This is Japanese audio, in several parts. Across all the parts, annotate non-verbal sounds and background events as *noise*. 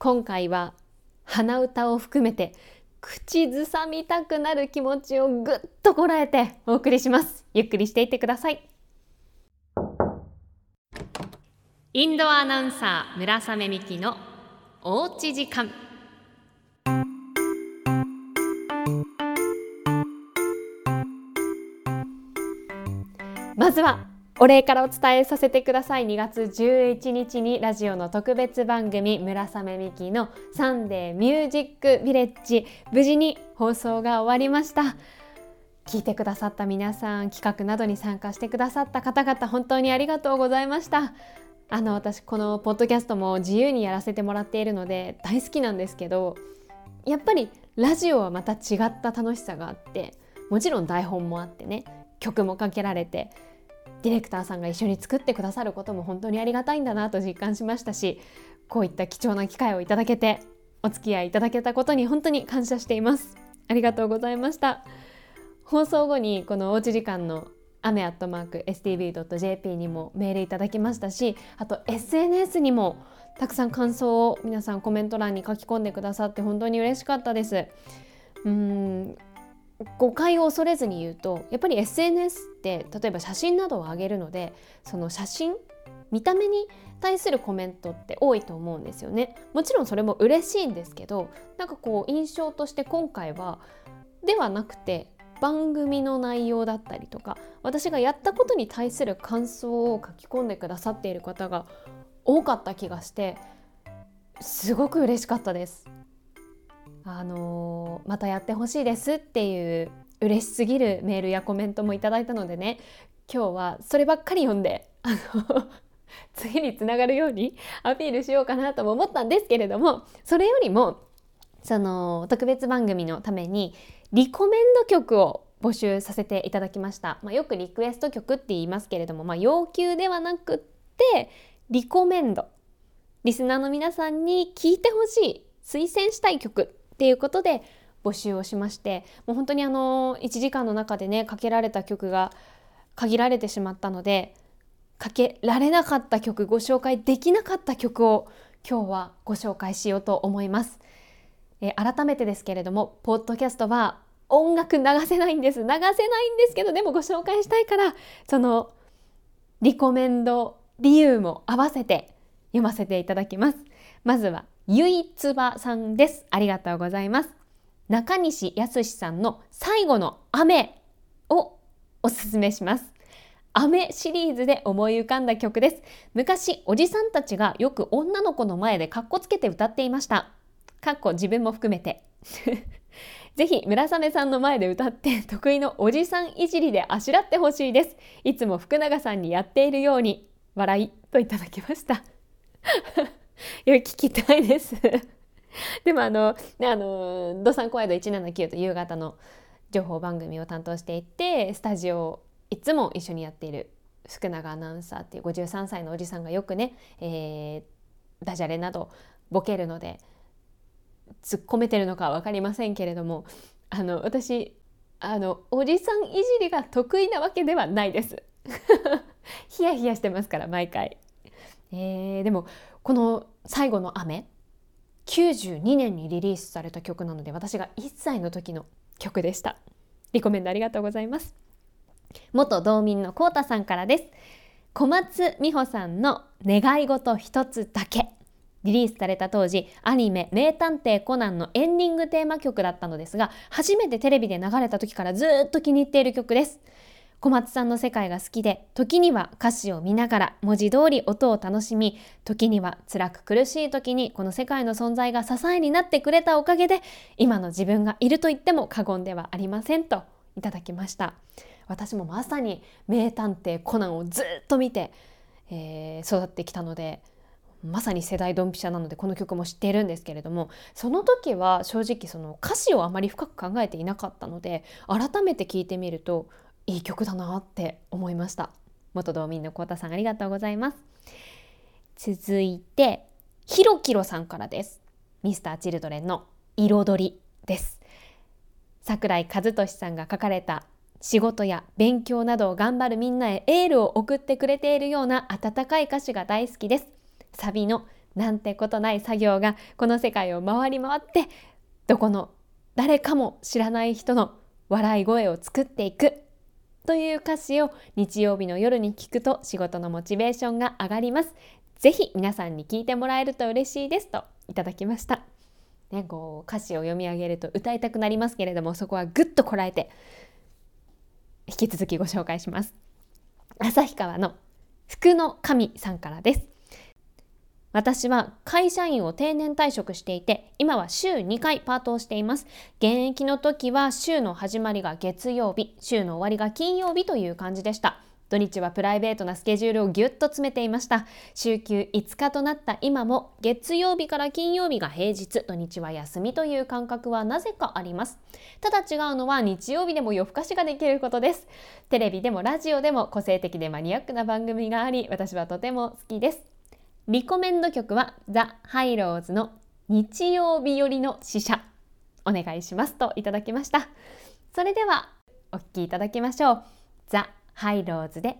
今回は鼻歌を含めて口ずさみたくなる気持ちをぐっとこらえてお送りします。ゆっくりしていってください。インドアナウンサー村雨美希のおうち時間。まずはお礼からお伝えさせてください。2月11日にラジオの特別番組村雨美希のサンデーミュージックビレッジ無事に放送が終わりました。聞いてくださった皆さん企画などに参加してくださった方々本当にありがとうございました。あの私このポッドキャストも自由にやらせてもらっているので大好きなんですけどやっぱりラジオはまた違った楽しさがあってもちろん台本もあってね曲もかけられてディレクターさんが一緒に作ってくださることも本当にありがたいんだなと実感しましたしこういった貴重な機会をいただけてお付き合いいただけたことに本当に感謝しています。ありがとうございました。放送後にこのおうち時間の雨アットマーク stv.jp にもメールいただきましたしあと SNS にもたくさん感想を皆さんコメント欄に書き込んでくださって本当に嬉しかったです。うん誤解を恐れずに言うとやっぱり SNS って例えば写真などを上げるのでその写真見た目に対するコメントって多いと思うんですよね。もちろんそれも嬉しいんですけどなんかこう印象として今回はではなくて番組の内容だったりとか私がやったことに対する感想を書き込んでくださっている方が多かった気がしてすごく嬉しかったです。あの、またやってほしいですっていう嬉しすぎるメールやコメントもいただいたのでね今日はそればっかり読んであの *laughs* 次につながるように *laughs* アピールしようかなとも思ったんですけれどもそれよりもその特別番組のためにリコメンド曲を募集させていただきました、まあ、よくリクエスト曲って言いますけれども、まあ、要求ではなくってリコメンド。リスナーの皆さんに聴いてほしい推薦したい曲。っていうことで募集をしましてもう本当にあの1時間の中でねかけられた曲が限られてしまったのでかけられなかった曲ご紹介できなかった曲を今日はご紹介しようと思います。え改めてですけれどもポッドキャストは音楽流せないんです流せないんですけどでもご紹介したいからそのリコメンド理由も合わせて読ませていただきます。まずはゆいつばさんです。ありがとうございます。中西康さんの最後の雨をおすすめします。雨シリーズで思い浮かんだ曲です。昔、おじさんたちがよく女の子の前でカッコつけて歌っていました。かっこ自分も含めて。*laughs* ぜひ村雨さんの前で歌って得意のおじさんいじりであしらってほしいです。いつも福永さんにやっているように笑いといただきました。*laughs* いや聞きたいです *laughs* でもあの、ね、あの、ドサンコワイド179と夕方の情報番組を担当していて、スタジオをいつも一緒にやっている福永アナウンサーっていう53歳のおじさんがよくね、えー、ダジャレなどボケるので、突っ込めてるのかは分かりませんけれども、あの、私、あの、おじさんいじりが得意なわけではないです。*laughs* ヒヤヒヤしてますから、毎回。えー、でもこの最後の雨92年にリリースされた曲なので私が1歳の時の曲でした。リコメンドありがとうございます。元道民のコータさんからです。小松美穂さんの願い事一つだけリリースされた当時アニメ「名探偵コナン」のエンディングテーマ曲だったのですが初めてテレビで流れた時からずっと気に入っている曲です。小松さんの世界が好きで時には歌詞を見ながら文字通り音を楽しみ時には辛く苦しい時にこの世界の存在が支えになってくれたおかげで今の自分がいると言っても過言ではありませんといただきました。私もまさに名探偵コナンをずっと見て、えー、育ってきたのでまさに世代ドンピシャなのでこの曲も知っているんですけれどもその時は正直その歌詞をあまり深く考えていなかったので改めて聞いてみるといい曲だなって思いました。元道民のコータさんありがとうございます。続いてひろきろさんからです。ミスターチルドレンの彩りです。桜井和俊さんが書かれた仕事や勉強などを頑張るみんなへエールを送ってくれているような温かい歌詞が大好きです。サビのなんてことない作業がこの世界を回り回ってどこの誰かも知らない人の笑い声を作っていく。という歌詞を日曜日の夜に聞くと仕事のモチベーションが上がります。ぜひ皆さんに聞いてもらえると嬉しいですといただきました。ね、こう歌詞を読み上げると歌いたくなりますけれどもそこはぐっとこらえて引き続きご紹介します。旭川の福の神さんからです。私は会社員を定年退職していて、今は週2回パートをしています。現役の時は週の始まりが月曜日、週の終わりが金曜日という感じでした。土日はプライベートなスケジュールをぎゅっと詰めていました。週休5日となった今も月曜日から金曜日が平日、土日は休みという感覚はなぜかあります。ただ違うのは日曜日でも夜更かしができることです。テレビでもラジオでも個性的でマニアックな番組があり、私はとても好きです。リコメンド曲はザ・ハイローズの日曜日よりの使者。お願いしますといただきました。それではお聴きいただきましょう。ザ・ハイローズで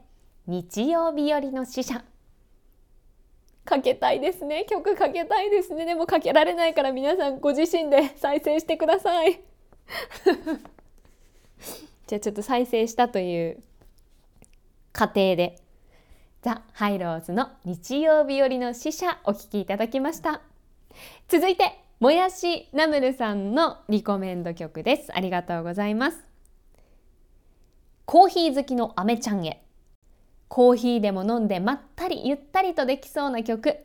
日曜日よりの使者。かけたいですね。曲かけたいですね。でもかけられないから皆さんご自身で再生してください。*laughs* じゃあちょっと再生したという過程で。ザ・ハイローズの日曜日よりの使者お聴きいただきました。続いてもやしナムルさんのリコメンド曲です。ありがとうございます。コーヒー好きのアメちゃんへ。コーヒーでも飲んでまったりゆったりとできそうな曲。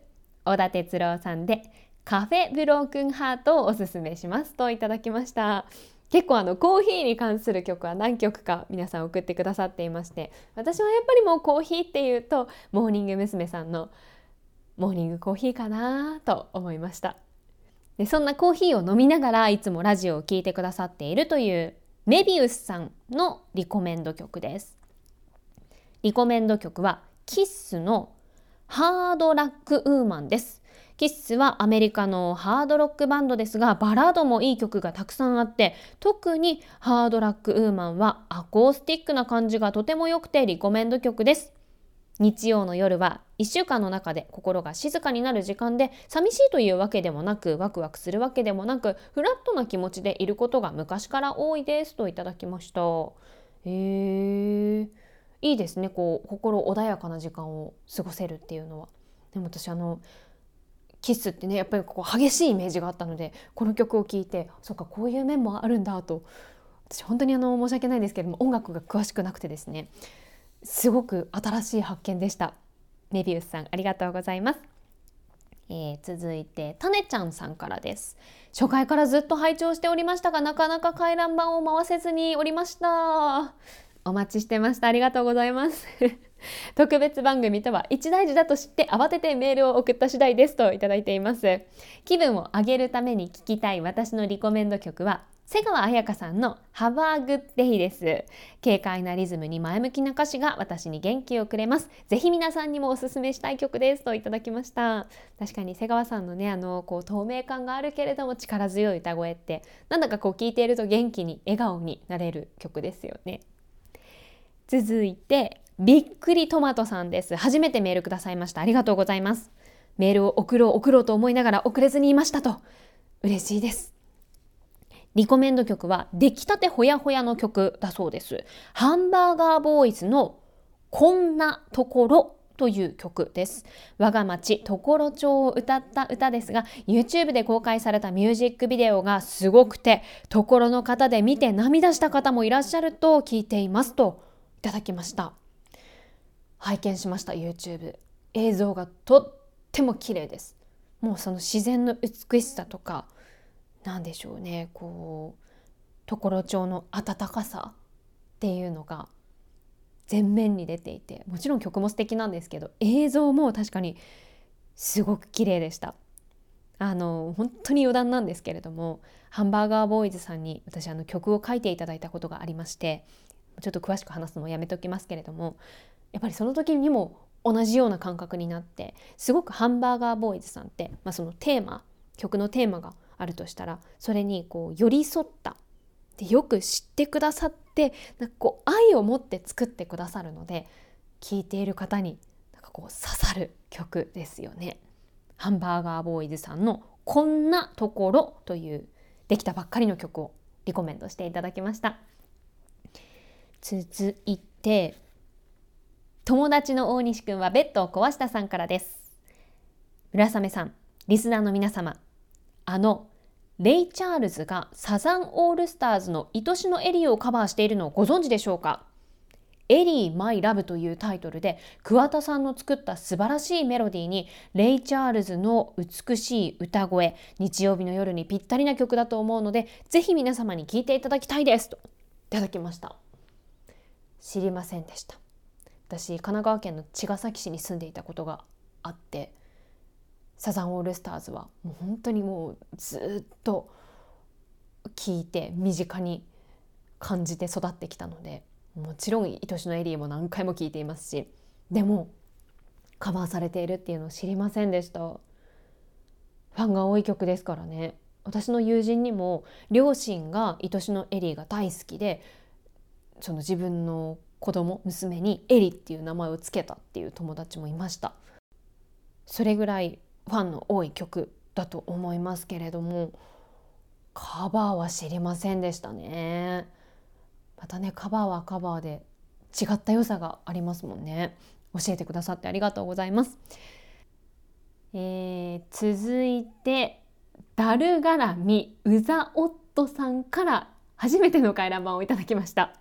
小田哲郎さんでカフェブロークンハートをおすすめしますといただきました。結構あのコーヒーに関する曲は何曲か皆さん送ってくださっていまして私はやっぱりもうコーヒーっていうとモーニング娘。さんのモーニングコーヒーかなと思いましたでそんなコーヒーを飲みながらいつもラジオを聴いてくださっているというメビウスさんのリコメンド曲ですリコメンド曲はキッスのハードラックウーマンですキッスはアメリカのハードロックバンドですがバラードもいい曲がたくさんあって特にハードラックウーマンはアコースティックな感じがとても良くてリコメンド曲です。日曜の夜は1週間の中で心が静かになる時間で寂しいというわけでもなくワクワクするわけでもなくフラットな気持ちでいることが昔から多いですといただきました。へえいいですねこう心穏やかな時間を過ごせるっていうのは。でも私あのキスってねやっぱりここ激しいイメージがあったのでこの曲を聴いてそっかこういう面もあるんだと私本当にあの申し訳ないんですけれども音楽が詳しくなくてですねすごく新しい発見でした。メビウスさんありがとうございます、えー、続いてタネちゃんさんからです。初回からずっと拝聴しておりましたがなかなか回覧板を回せずにおりました。お待ちしてました。ありがとうございます。特別番組とは一大事だと知って慌ててメールを送った次第ですといただいています。気分を上げるために聞きたい私のリコメンド曲は瀬川彩香さんの Have a Good Day です。軽快なリズムに前向きな歌詞が私に元気をくれます。ぜひ皆さんにもおすすめしたい曲ですといただきました。確かに瀬川さんのねあのこう透明感があるけれども力強い歌声ってなんだかこう聞いていると元気に笑顔になれる曲ですよね。続いてびっくりトマトさんです。初めてメールくださいました。ありがとうございます。メールを送ろう送ろうと思いながら遅れずにいましたと。嬉しいです。リコメンド曲は出来たてほやほやの曲だそうです。ハンバーガーボーイズのこんなところという曲です。我が町常呂町を歌った歌ですが、YouTube で公開されたミュージックビデオがすごくて、ところの方で見て涙した方もいらっしゃると聞いていますといただきました。拝見しました。YouTube 映像がとっても綺麗です。もうその自然の美しさとか何でしょうね。こう常呂町の温かさっていうのが前面に出ていてもちろん曲も素敵なんですけど映像も確かにすごく綺麗でした。あの本当に余談なんですけれどもハンバーガーボーイズさんに私あの曲を書いていただいたことがありましてちょっと詳しく話すのもやめておきますけれどもやっぱりその時にも同じような感覚になってすごくハンバーガーボーイズさんって、まあ、そのテーマ曲のテーマがあるとしたらそれにこう寄り添ったでよく知ってくださってなんかこう愛を持って作ってくださるので聴いている方になんかこう刺さる曲ですよね。ハンバーガーボーイズさんの「こんなところ」というできたばっかりの曲をリコメントしていただきました続いて友達の大西くんはベッドを壊したさんからです。村雨さんリスナーの皆様あのレイ・チャールズがサザンオールスターズの愛しのエリーをカバーしているのをご存知でしょうか？エリー・マイ・ラブというタイトルで桑田さんの作った素晴らしいメロディーにレイ・チャールズの美しい歌声日曜日の夜にぴったりな曲だと思うのでぜひ皆様に聴いていただきたいですといただきました。知りませんでした。私神奈川県の茅ヶ崎市に住んでいたことがあってサザンオールスターズはもう本当にもうずっと聞いて身近に感じて育ってきたのでもちろん「愛しのエリー」も何回も聞いていますしでもカバーされているっていうのを知りませんでした。ファンが多い曲ですからね。私の友人にも両親が「愛しのエリー」が大好きでその自分の子供娘にエリっていう名前を付けたっていう友達もいました。それぐらいファンの多い曲だと思いますけれどもカバーは知りませんでしたね。またねカバーはカバーで違った良さがありますもんね。教えてくださってありがとうございます、えー、続いてダル絡みうざオットさんから初めての回覧板をいただきました。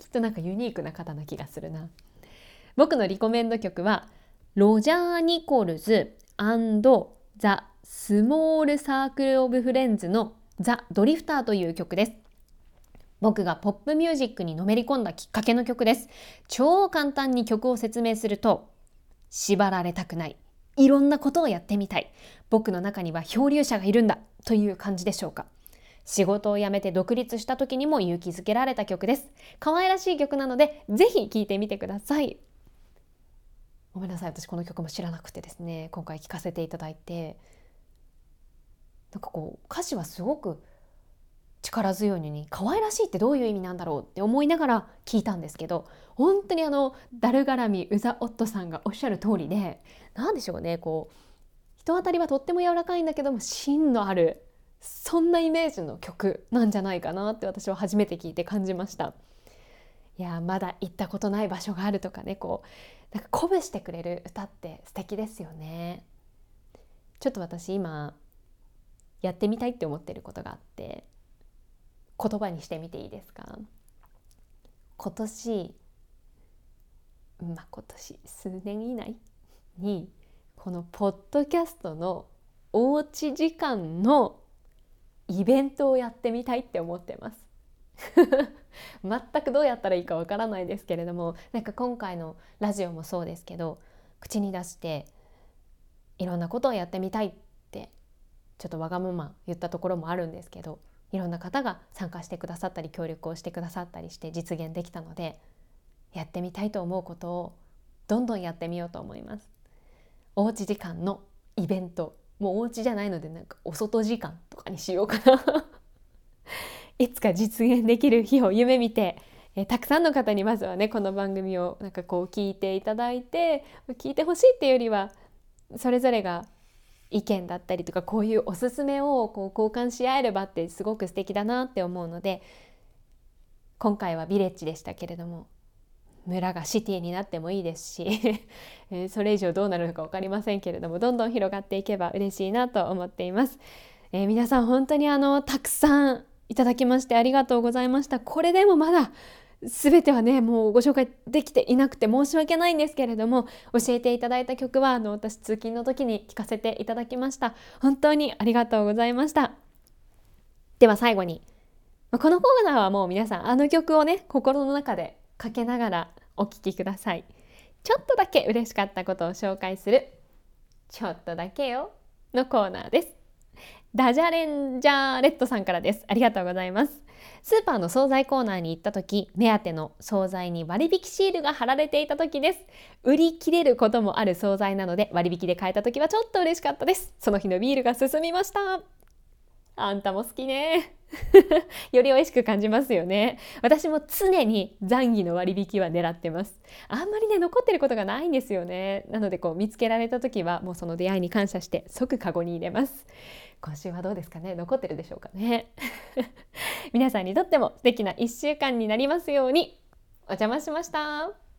きっとなんかユニークな方な気がするな。僕のリコメンド曲はロジャー・ニコルズザ・スモール・サークル・オブ・フレンズのザ・ドリフターという曲です。僕がポップミュージックにのめり込んだきっかけの曲です。超簡単に曲を説明すると縛られたくない。いろんなことをやってみたい。僕の中には漂流者がいるんだ。という感じでしょうか。仕事を辞めて独立した時にも勇気づけられた曲です。可愛らしい曲なのでぜひ聴いてみてください。ごめんなさい。私この曲も知らなくてですね。今回聴かせていただいて。なんかこう歌詞はすごく力強いのに可愛らしいってどういう意味なんだろうって思いながら聞いたんですけど本当にあのダルガラミウザ・オットさんがおっしゃる通りで何でしょうね。こう人当たりはとっても柔らかいんだけども芯のあるそんなイメージの曲なんじゃないかなって私は初めて聞いて感じました。いやまだ行ったことない場所があるとかねこうなんか鼓舞してくれる歌って素敵ですよね。ちょっと私今やってみたいって思ってることがあって言葉にしてみていいですか？今年まあ今年数年以内にこのポッドキャストのおうち時間のイベントをやってみたいって思ってます *laughs* 全くどうやったらいいかわからないですけれどもなんか今回のラジオもそうですけど口に出していろんなことをやってみたいってちょっとわがまま言ったところもあるんですけどいろんな方が参加してくださったり協力をしてくださったりして実現できたのでやってみたいと思うことをどんどんやってみようと思います。おうち時間のイベントもうお家じゃないのでなんかお外時間とかにしようかな。*laughs* いつか実現できる日を夢見て、えたくさんの方にまずはねこの番組をなんかこう聞いていただいて聞いてほしいっていうよりはそれぞれが意見だったりとかこういうおすすめをこう交換し合えればってすごく素敵だなって思うので今回はビレッジでしたけれども村がシティになってもいいですし *laughs* それ以上どうなるのか分かりませんけれどもどんどん広がっていけば嬉しいなと思っています。えー、皆さん本当にあのたくさんいただきましてありがとうございました。これでもまだ全てはねもうご紹介できていなくて申し訳ないんですけれども教えていただいた曲はあの私通勤の時に聴かせていただきました本当にありがとうございましたでは最後にこのコーナーはもう皆さんあの曲をね心の中でかけながらお聴きくださいちょっとだけ嬉しかったことを紹介するちょっとだけよのコーナーですダジャレンジャーレッドさんからです。ありがとうございます。スーパーの惣菜コーナーに行った時、目当ての惣菜に割引シールが貼られていた時です。売り切れることもある惣菜なので割引で買えた時はちょっと嬉しかったです。その日のビールが進みました。あんたも好きね。*laughs* より美味しく感じますよね。私も常に残儀の割引は狙ってます。あんまりね残ってることがないんですよね。なのでこう見つけられた時はもうその出会いに感謝して即カゴに入れます。今週はどうですかね？残ってるでしょうかね？*laughs* 皆さんにとっても素敵な1週間になりますように。お邪魔しました。